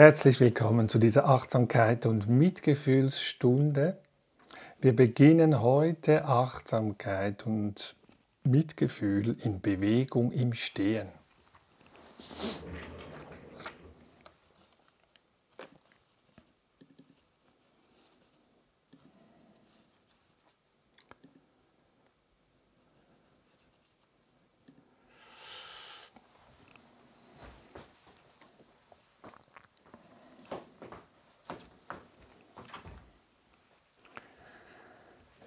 Herzlich willkommen zu dieser Achtsamkeit und Mitgefühlsstunde. Wir beginnen heute Achtsamkeit und Mitgefühl in Bewegung im Stehen.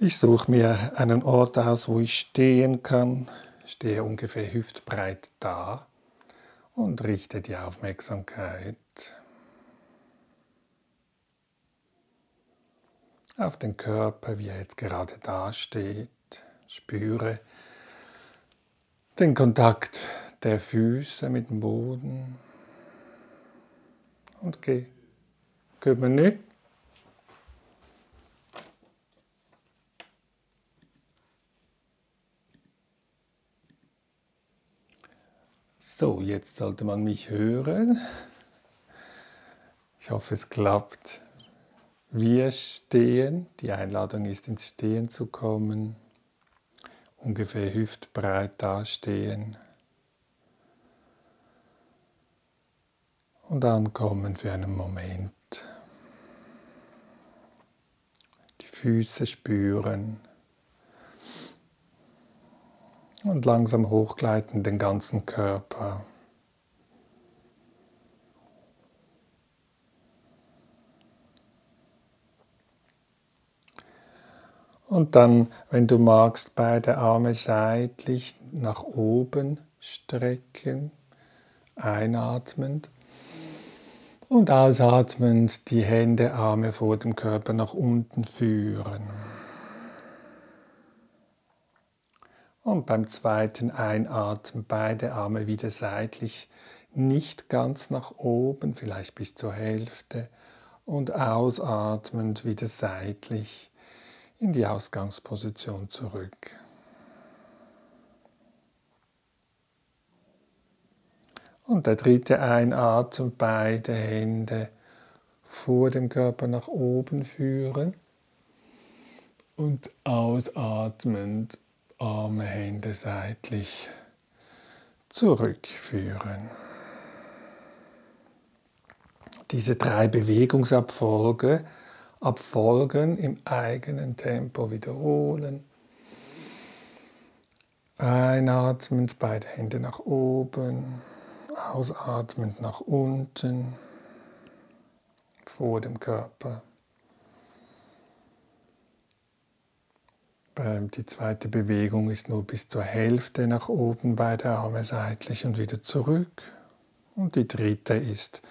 Ich suche mir einen Ort aus, wo ich stehen kann. Stehe ungefähr hüftbreit da und richte die Aufmerksamkeit auf den Körper, wie er jetzt gerade dasteht. Spüre den Kontakt der Füße mit dem Boden und geh. Kümmere nicht So, jetzt sollte man mich hören. Ich hoffe, es klappt. Wir stehen. Die Einladung ist, ins Stehen zu kommen. Ungefähr hüftbreit dastehen. Und ankommen für einen Moment. Die Füße spüren und langsam hochgleiten den ganzen Körper. Und dann, wenn du magst, beide Arme seitlich nach oben strecken, einatmend und ausatmend die Hände, Arme vor dem Körper nach unten führen. Und beim zweiten Einatmen beide Arme wieder seitlich, nicht ganz nach oben, vielleicht bis zur Hälfte. Und ausatmend wieder seitlich in die Ausgangsposition zurück. Und der dritte Einatmen, beide Hände vor dem Körper nach oben führen und ausatmend Arme, Hände seitlich zurückführen. Diese drei Bewegungsabfolge abfolgen im eigenen Tempo wiederholen. Einatmend, beide Hände nach oben, ausatmend nach unten, vor dem Körper. Die zweite Bewegung ist nur bis zur Hälfte nach oben, beide Arme seitlich und wieder zurück. Und die dritte ist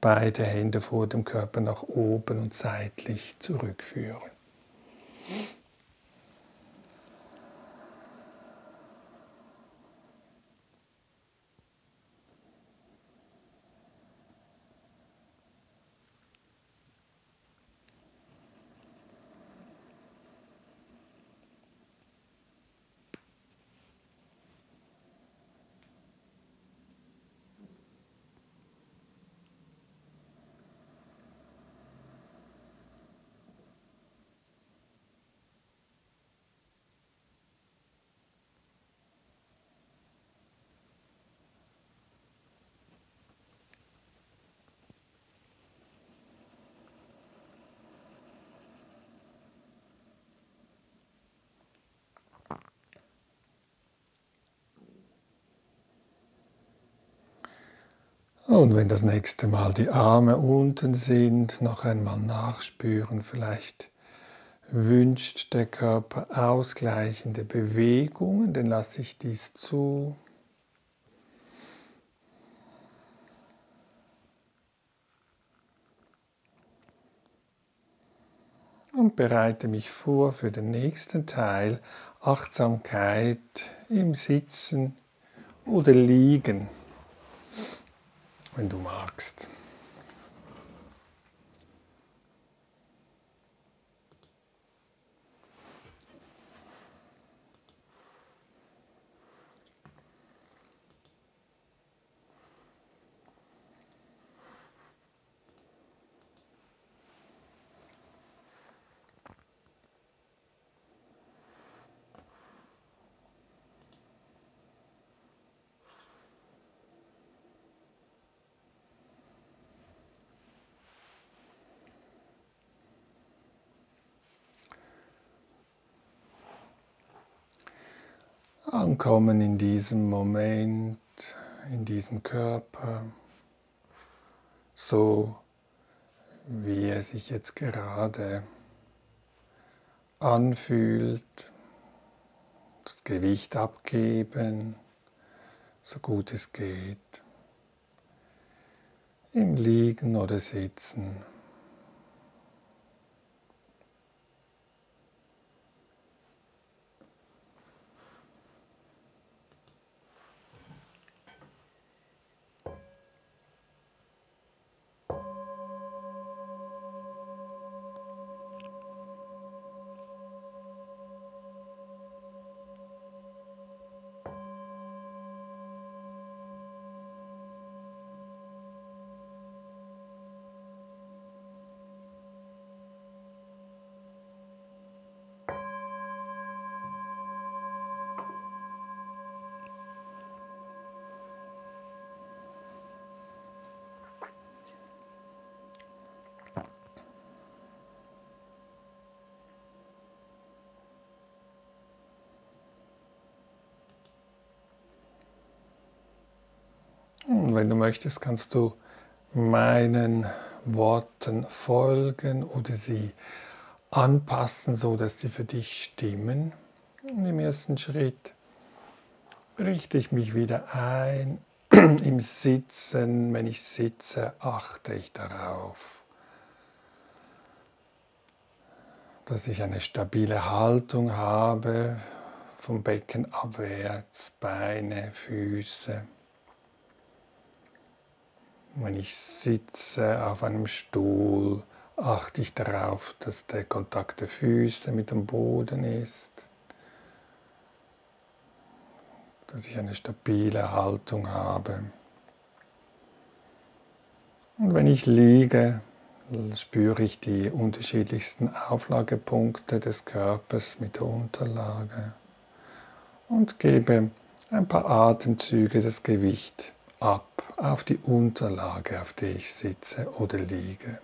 beide Hände vor dem Körper nach oben und seitlich zurückführen. Und wenn das nächste Mal die Arme unten sind, noch einmal nachspüren, vielleicht wünscht der Körper ausgleichende Bewegungen, dann lasse ich dies zu. Und bereite mich vor für den nächsten Teil. Achtsamkeit im Sitzen oder Liegen wenn du magst. Ankommen in diesem Moment, in diesem Körper, so wie er sich jetzt gerade anfühlt, das Gewicht abgeben, so gut es geht, im Liegen oder Sitzen. Und wenn du möchtest, kannst du meinen Worten folgen oder sie anpassen, so dass sie für dich stimmen. Und im ersten Schritt richte ich mich wieder ein. Im Sitzen, wenn ich sitze, achte ich darauf, dass ich eine stabile Haltung habe, vom Becken abwärts, Beine, Füße. Wenn ich sitze auf einem Stuhl, achte ich darauf, dass der Kontakt der Füße mit dem Boden ist, dass ich eine stabile Haltung habe. Und wenn ich liege, spüre ich die unterschiedlichsten Auflagepunkte des Körpers mit der Unterlage und gebe ein paar Atemzüge das Gewicht ab auf die Unterlage, auf der ich sitze oder liege.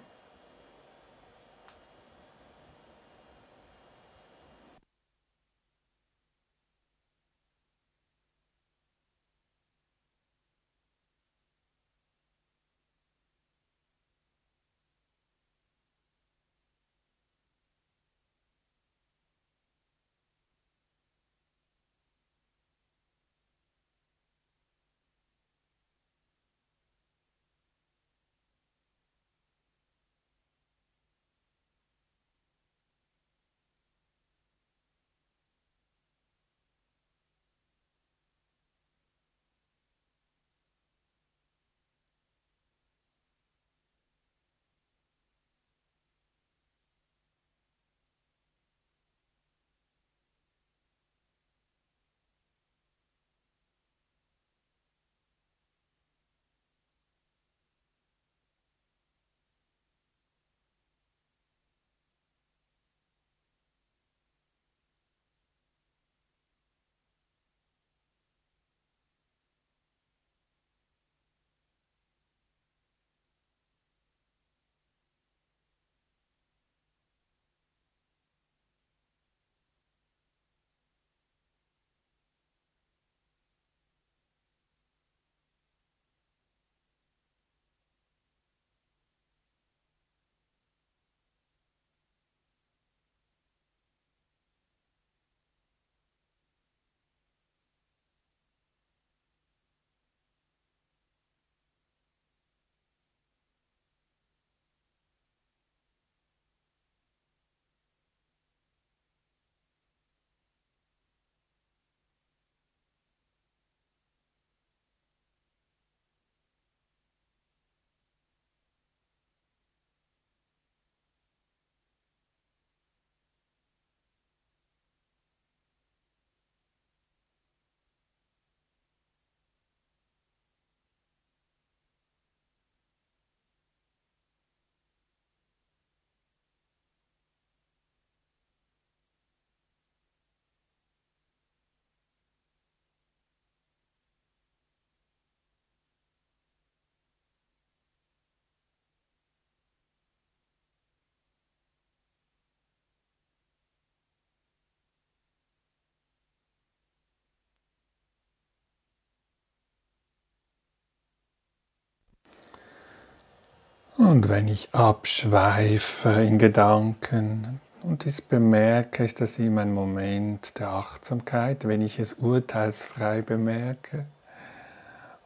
Und wenn ich abschweife in Gedanken und dies bemerke, ist das immer ein Moment der Achtsamkeit, wenn ich es urteilsfrei bemerke.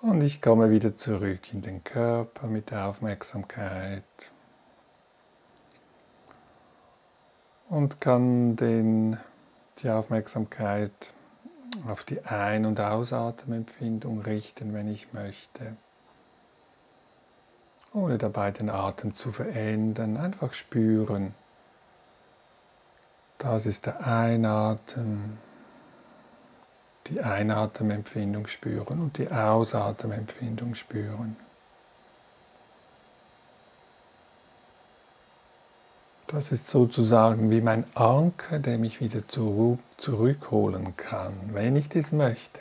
Und ich komme wieder zurück in den Körper mit der Aufmerksamkeit und kann den, die Aufmerksamkeit auf die Ein- und Ausatemempfindung richten, wenn ich möchte ohne dabei den Atem zu verändern. Einfach spüren. Das ist der Einatmen, die Einatemempfindung spüren und die Ausatemempfindung spüren. Das ist sozusagen wie mein Anker, der mich wieder zurückholen kann, wenn ich das möchte.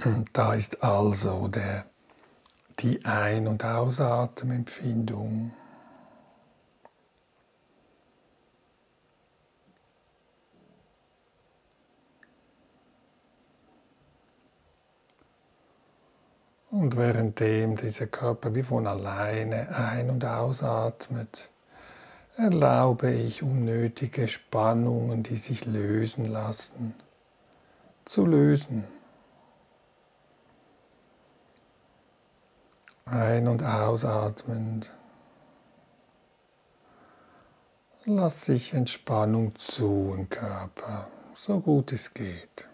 Da, ist also der, die Ein- und Ausatemempfindung. Und währenddem dieser Körper wie von alleine ein- und ausatmet, erlaube ich unnötige Spannungen, die sich lösen lassen, zu lösen. Ein- und ausatmend. Lass sich Entspannung zu im Körper, so gut es geht.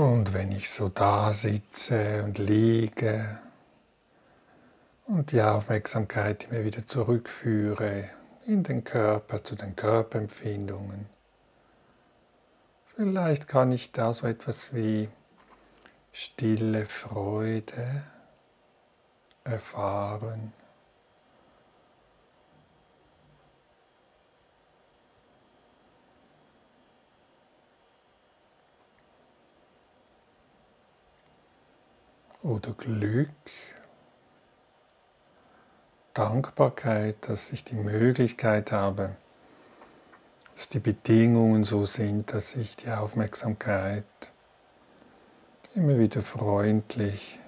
Und wenn ich so da sitze und liege und die Aufmerksamkeit immer wieder zurückführe in den Körper, zu den Körperempfindungen, vielleicht kann ich da so etwas wie stille Freude erfahren. Oder Glück, Dankbarkeit, dass ich die Möglichkeit habe, dass die Bedingungen so sind, dass ich die Aufmerksamkeit immer wieder freundlich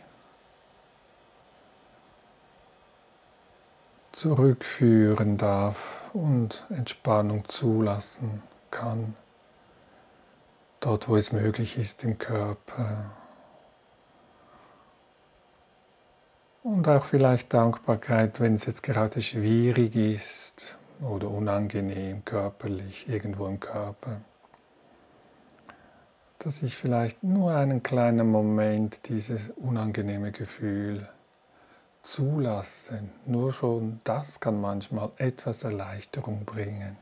zurückführen darf und Entspannung zulassen kann, dort wo es möglich ist im Körper. Und auch vielleicht Dankbarkeit, wenn es jetzt gerade schwierig ist oder unangenehm körperlich, irgendwo im Körper. Dass ich vielleicht nur einen kleinen Moment dieses unangenehme Gefühl zulasse. Nur schon das kann manchmal etwas Erleichterung bringen.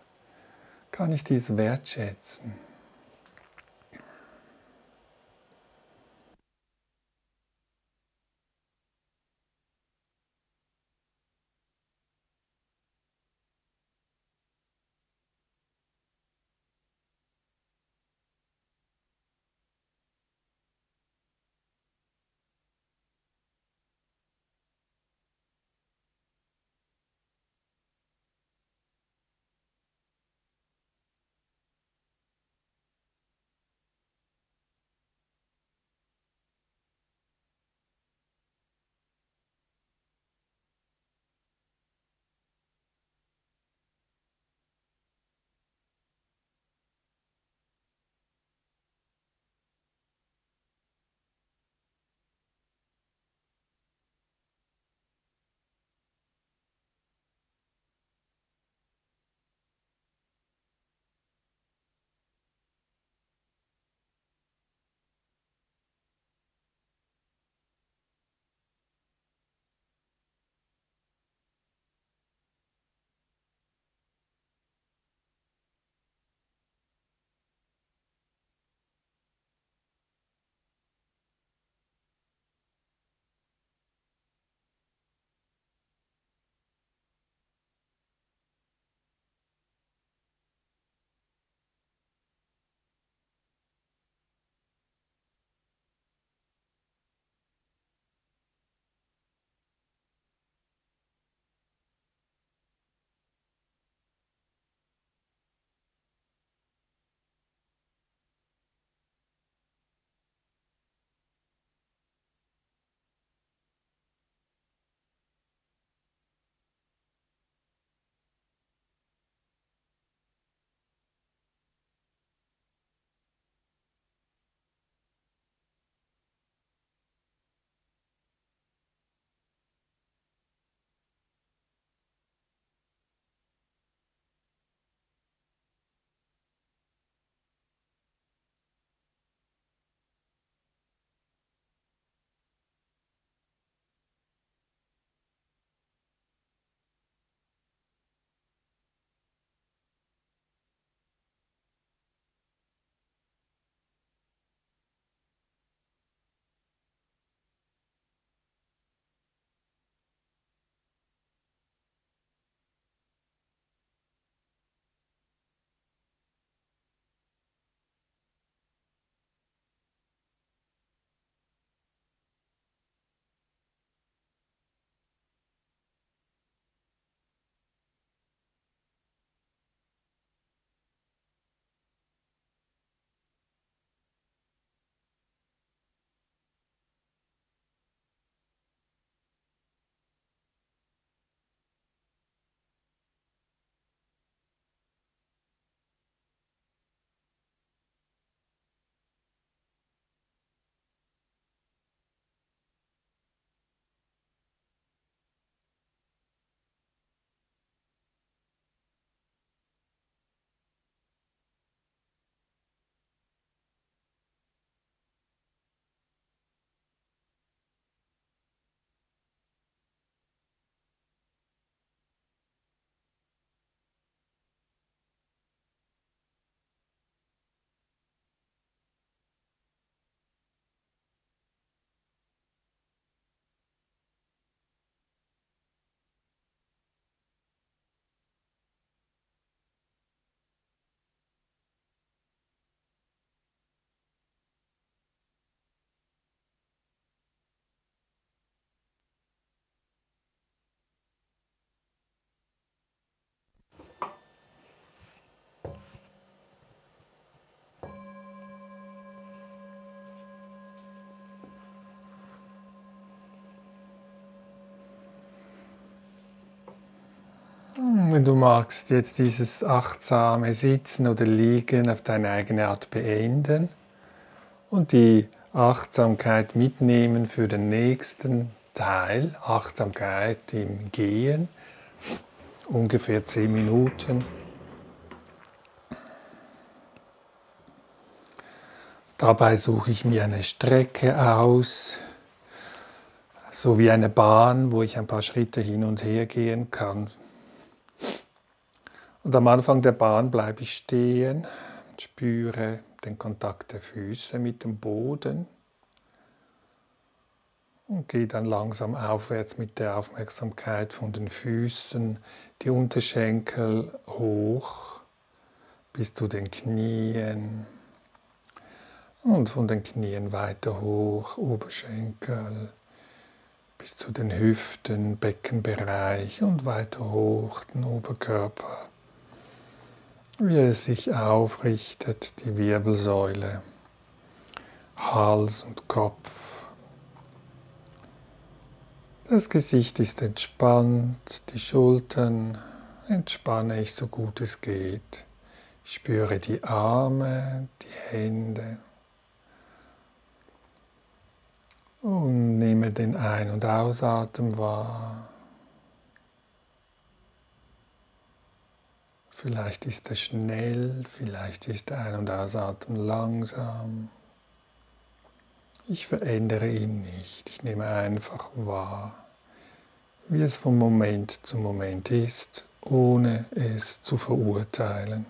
Kann ich dies wertschätzen? Wenn du magst, jetzt dieses achtsame Sitzen oder Liegen auf deine eigene Art beenden und die Achtsamkeit mitnehmen für den nächsten Teil, Achtsamkeit im Gehen, ungefähr zehn Minuten. Dabei suche ich mir eine Strecke aus, so wie eine Bahn, wo ich ein paar Schritte hin und her gehen kann. Und am Anfang der Bahn bleibe ich stehen, spüre den Kontakt der Füße mit dem Boden und gehe dann langsam aufwärts mit der Aufmerksamkeit von den Füßen, die Unterschenkel hoch bis zu den Knien und von den Knien weiter hoch, Oberschenkel bis zu den Hüften, Beckenbereich und weiter hoch, den Oberkörper wie es sich aufrichtet, die Wirbelsäule, Hals und Kopf. Das Gesicht ist entspannt, die Schultern entspanne ich so gut es geht. Ich spüre die Arme, die Hände und nehme den Ein- und Ausatmen wahr. Vielleicht ist er schnell, vielleicht ist Ein- und Ausatmen langsam. Ich verändere ihn nicht. Ich nehme einfach wahr, wie es von Moment zu Moment ist, ohne es zu verurteilen.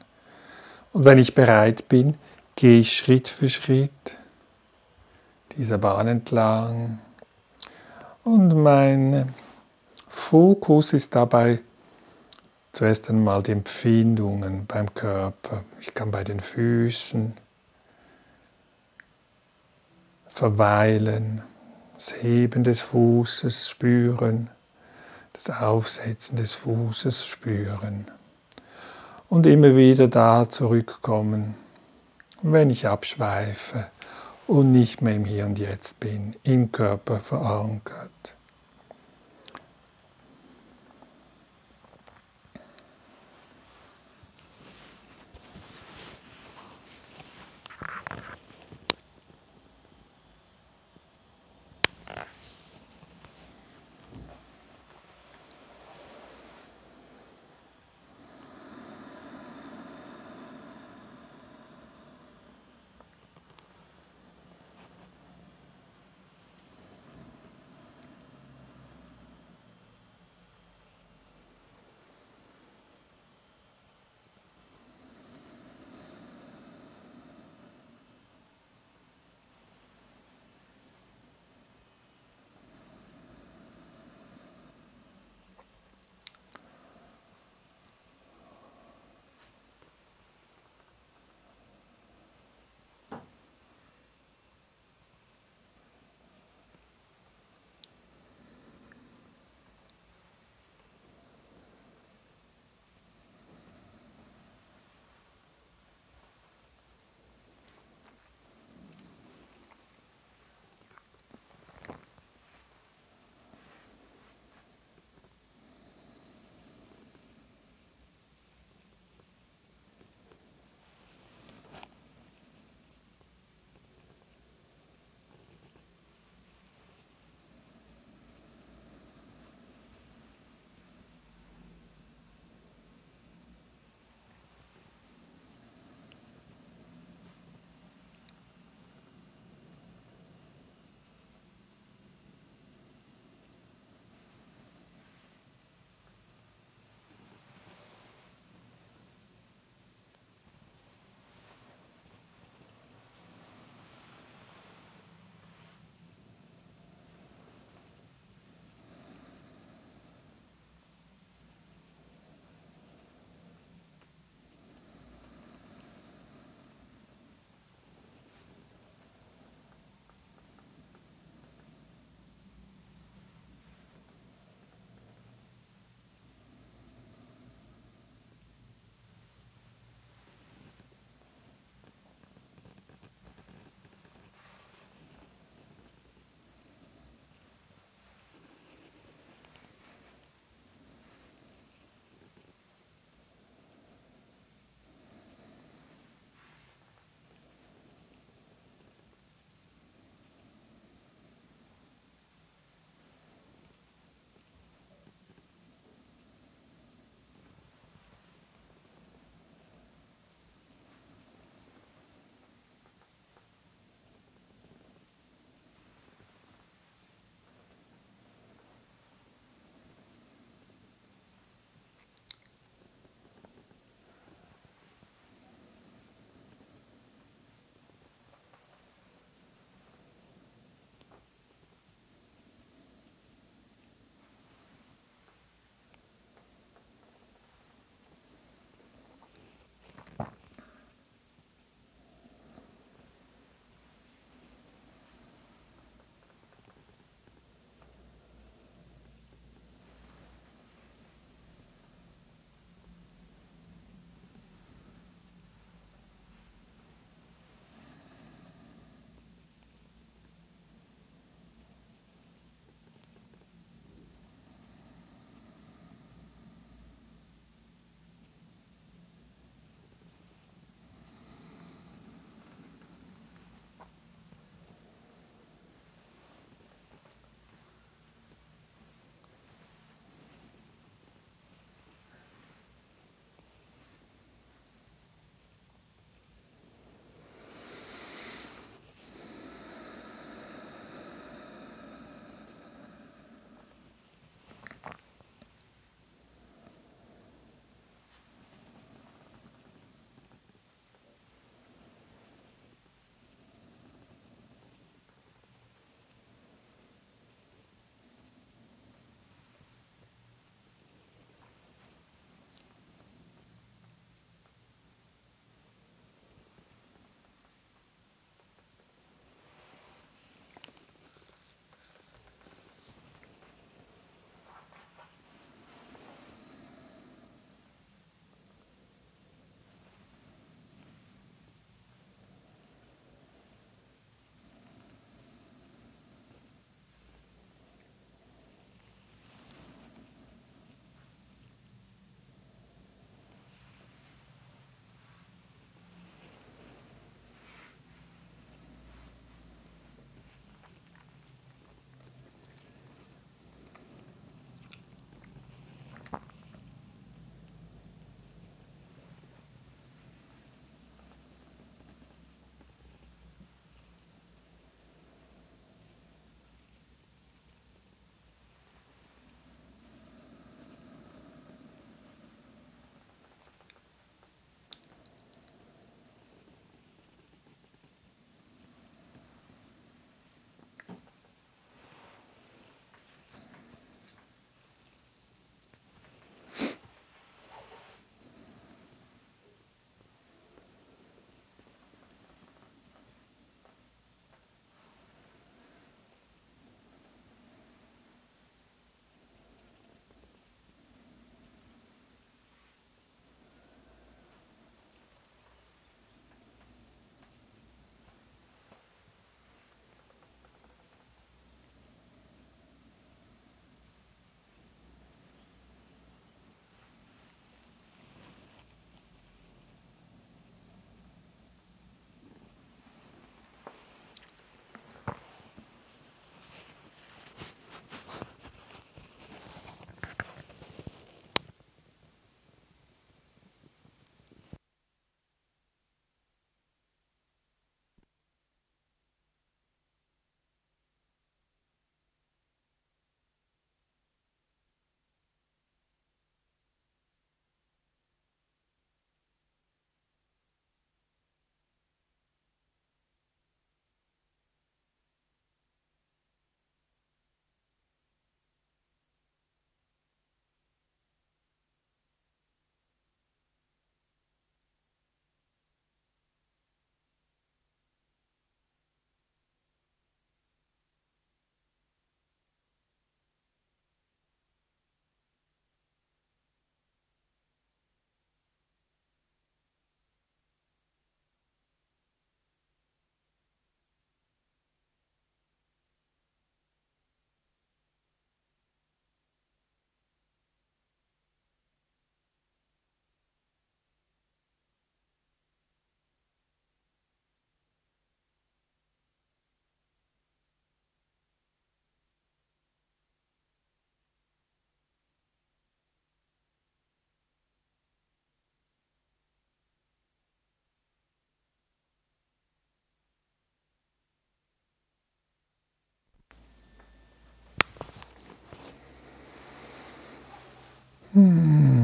Und wenn ich bereit bin, gehe ich Schritt für Schritt dieser Bahn entlang. Und mein Fokus ist dabei Zuerst einmal die Empfindungen beim Körper. Ich kann bei den Füßen verweilen, das Heben des Fußes spüren, das Aufsetzen des Fußes spüren und immer wieder da zurückkommen, wenn ich abschweife und nicht mehr im Hier und Jetzt bin, im Körper verankert. Hmm.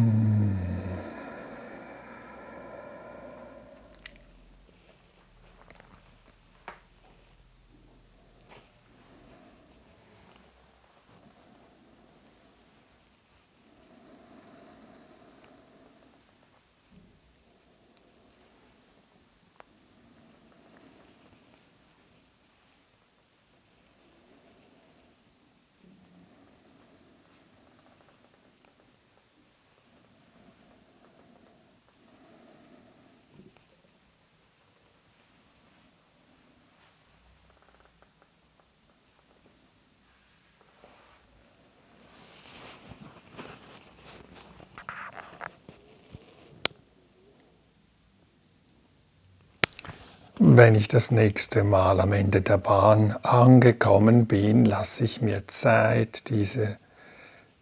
Wenn ich das nächste Mal am Ende der Bahn angekommen bin, lasse ich mir Zeit, diese,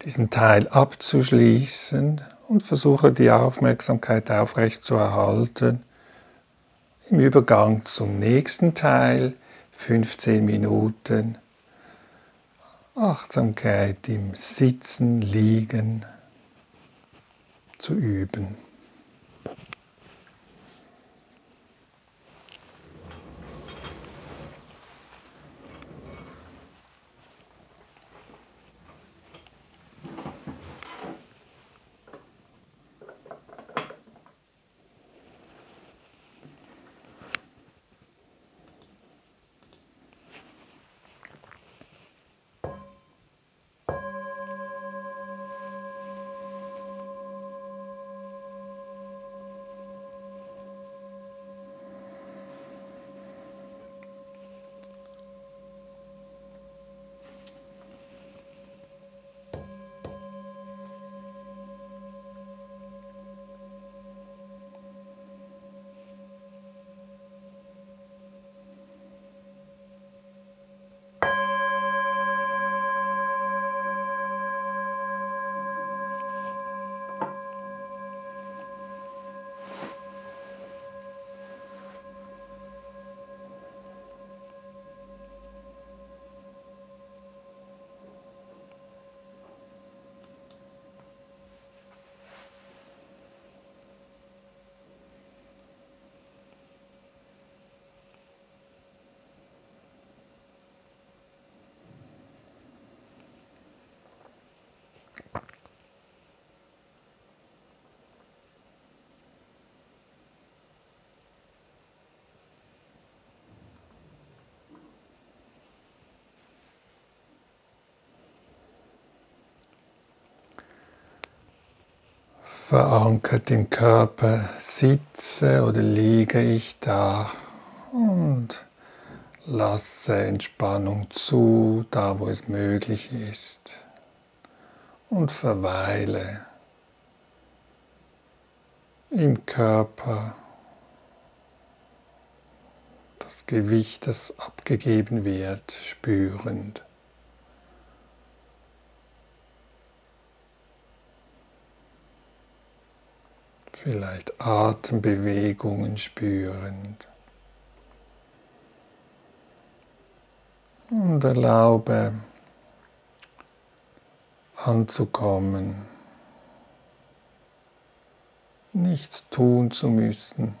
diesen Teil abzuschließen und versuche die Aufmerksamkeit aufrecht zu erhalten. Im Übergang zum nächsten Teil, 15 Minuten, Achtsamkeit im Sitzen, Liegen zu üben. Verankert im Körper sitze oder liege ich da und lasse Entspannung zu, da wo es möglich ist und verweile im Körper das Gewicht, das abgegeben wird, spürend. Vielleicht Atembewegungen spürend. Und erlaube anzukommen, nichts tun zu müssen.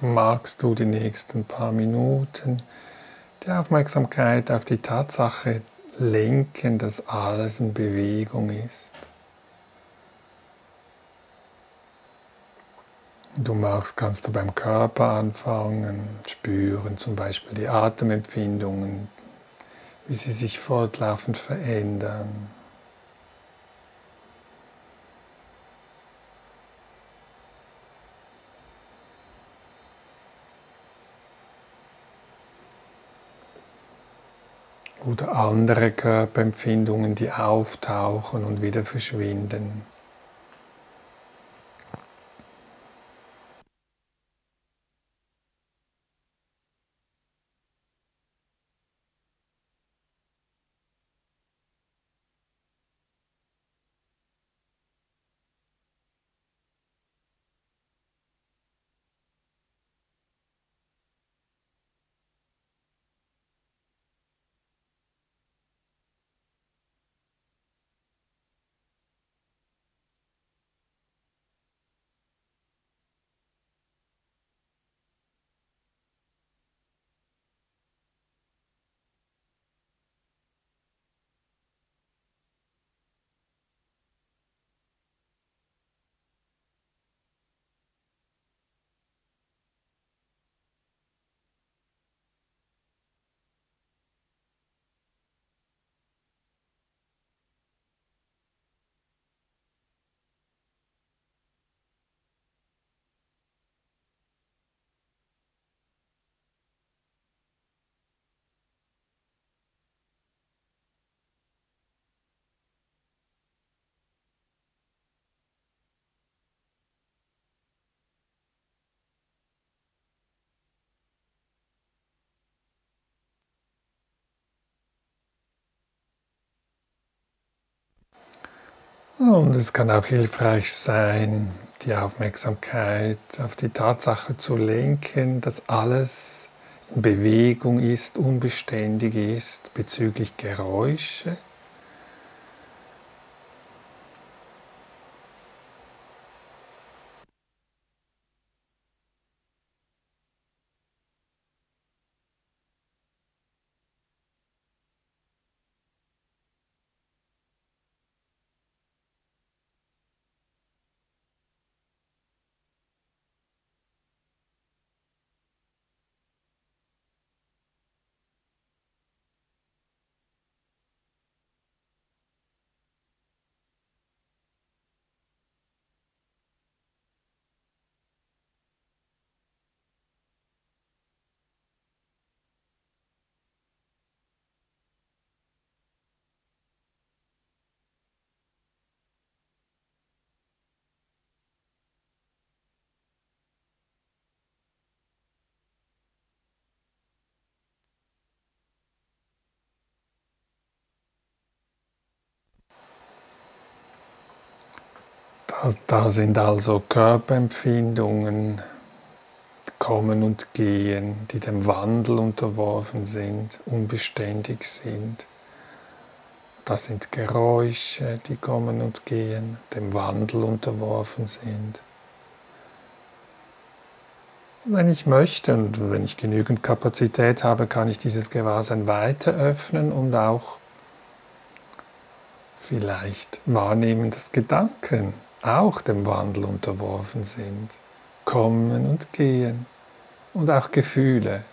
Magst du die nächsten paar Minuten die Aufmerksamkeit auf die Tatsache lenken, dass alles in Bewegung ist. Du magst, kannst du beim Körper anfangen, spüren zum Beispiel die Atemempfindungen, wie sie sich fortlaufend verändern. Oder andere Körperempfindungen, die auftauchen und wieder verschwinden. Und es kann auch hilfreich sein, die Aufmerksamkeit auf die Tatsache zu lenken, dass alles in Bewegung ist, unbeständig ist bezüglich Geräusche. Da sind also Körperempfindungen, kommen und gehen, die dem Wandel unterworfen sind, unbeständig sind. Das sind Geräusche, die kommen und gehen, dem Wandel unterworfen sind. Wenn ich möchte und wenn ich genügend Kapazität habe, kann ich dieses Gewahrsein weiter öffnen und auch vielleicht wahrnehmen, dass Gedanken auch dem Wandel unterworfen sind, kommen und gehen und auch Gefühle.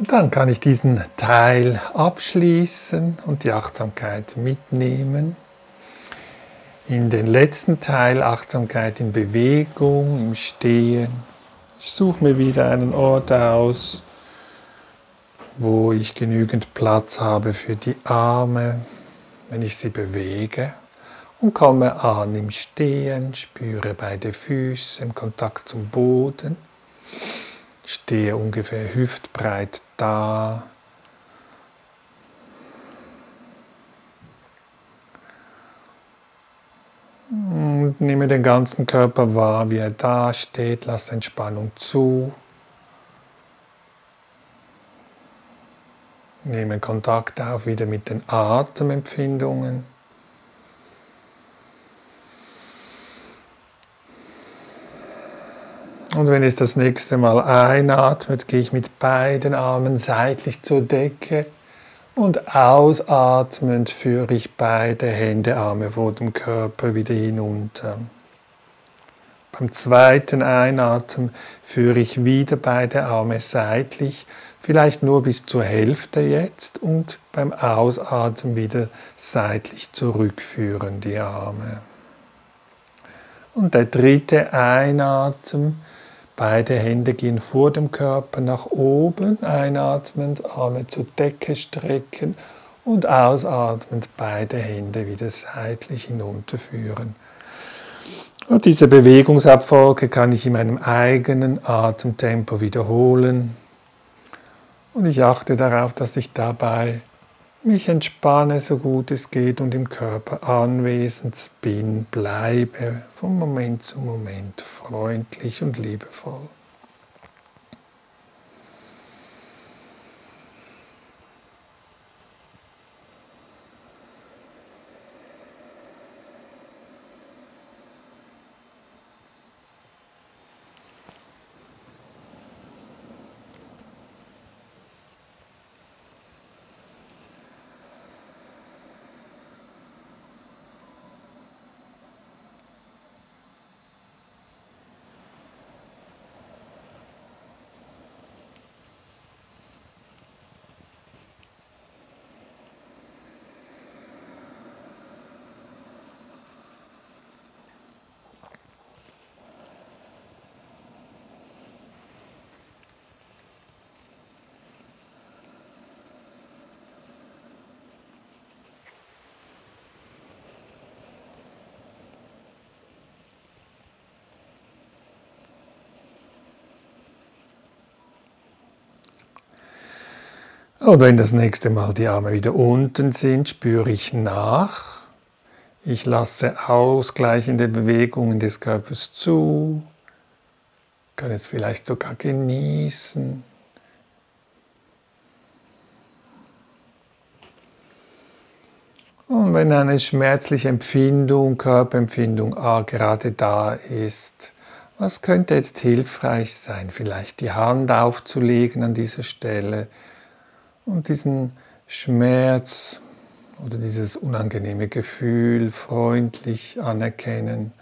Dann kann ich diesen Teil abschließen und die Achtsamkeit mitnehmen. In den letzten Teil Achtsamkeit in Bewegung, im Stehen. Ich suche mir wieder einen Ort aus, wo ich genügend Platz habe für die Arme, wenn ich sie bewege und komme an im Stehen, spüre beide Füße im Kontakt zum Boden, stehe ungefähr hüftbreit da. Und nehme den ganzen Körper wahr, wie er da steht, lasse Entspannung zu. Nehme Kontakt auf wieder mit den Atemempfindungen. Und wenn es das nächste Mal einatmet, gehe ich mit beiden Armen seitlich zur Decke und ausatmend führe ich beide Hände, Arme vor dem Körper wieder hinunter. Beim zweiten Einatmen führe ich wieder beide Arme seitlich, vielleicht nur bis zur Hälfte jetzt und beim Ausatmen wieder seitlich zurückführen die Arme. Und der dritte Einatmen Beide Hände gehen vor dem Körper nach oben, einatmend, Arme zur Decke strecken und ausatmend beide Hände wieder seitlich hinunterführen. Und diese Bewegungsabfolge kann ich in meinem eigenen Atemtempo wiederholen. Und ich achte darauf, dass ich dabei mich entspanne, so gut es geht und im Körper anwesend bin, bleibe von Moment zu Moment freundlich und liebevoll. Und wenn das nächste Mal die Arme wieder unten sind, spüre ich nach. Ich lasse ausgleichende Bewegungen des Körpers zu, kann es vielleicht sogar genießen. Und wenn eine schmerzliche Empfindung, Körperempfindung ah, gerade da ist, was könnte jetzt hilfreich sein? Vielleicht die Hand aufzulegen an dieser Stelle, und diesen Schmerz oder dieses unangenehme Gefühl freundlich anerkennen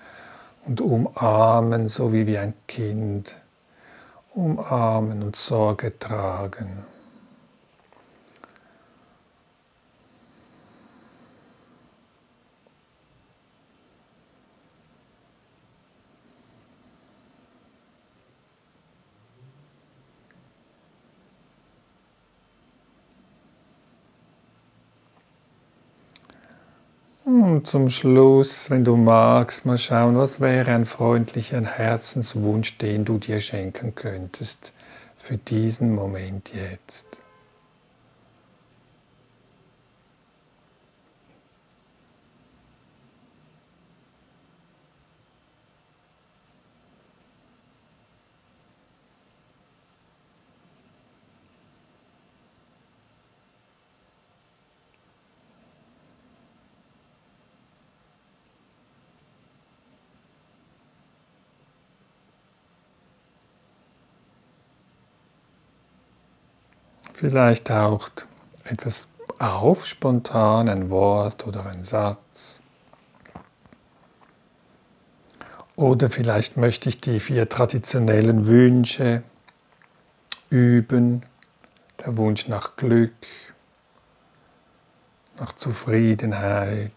und umarmen, so wie wie ein Kind. Umarmen und Sorge tragen. Und zum Schluss, wenn du magst, mal schauen, was wäre ein freundlicher Herzenswunsch, den du dir schenken könntest für diesen Moment jetzt. Vielleicht taucht etwas auf, spontan, ein Wort oder ein Satz. Oder vielleicht möchte ich die vier traditionellen Wünsche üben. der Wunsch nach Glück, nach Zufriedenheit,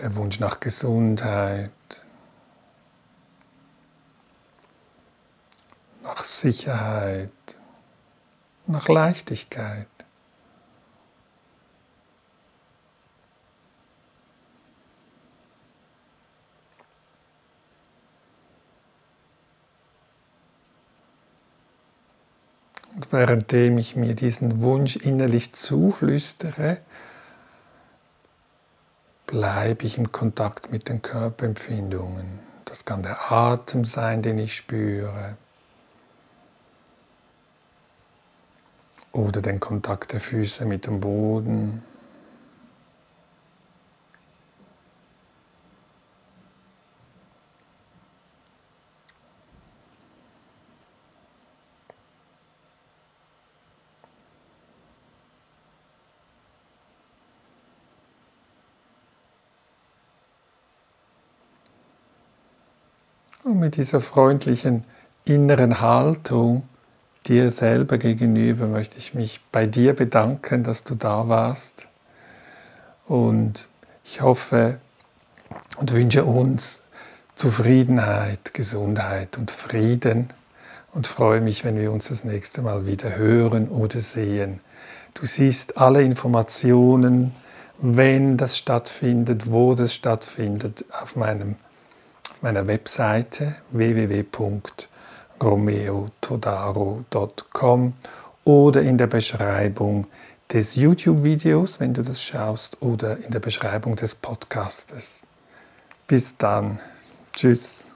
der Wunsch nach Gesundheit, nach Sicherheit, nach Leichtigkeit. Und währenddem ich mir diesen Wunsch innerlich zuflüstere, bleibe ich im Kontakt mit den Körperempfindungen. Das kann der Atem sein, den ich spüre. Oder den Kontakt der Füße mit dem Boden. Und mit dieser freundlichen inneren Haltung dir selber gegenüber möchte ich mich bei dir bedanken, dass du da warst. Und ich hoffe und wünsche uns Zufriedenheit, Gesundheit und Frieden und freue mich, wenn wir uns das nächste Mal wieder hören oder sehen. Du siehst alle Informationen, wenn das stattfindet, wo das stattfindet, auf meinem meiner Webseite www.romeotodaro.com oder in der Beschreibung des YouTube-Videos, wenn du das schaust, oder in der Beschreibung des Podcastes. Bis dann. Tschüss.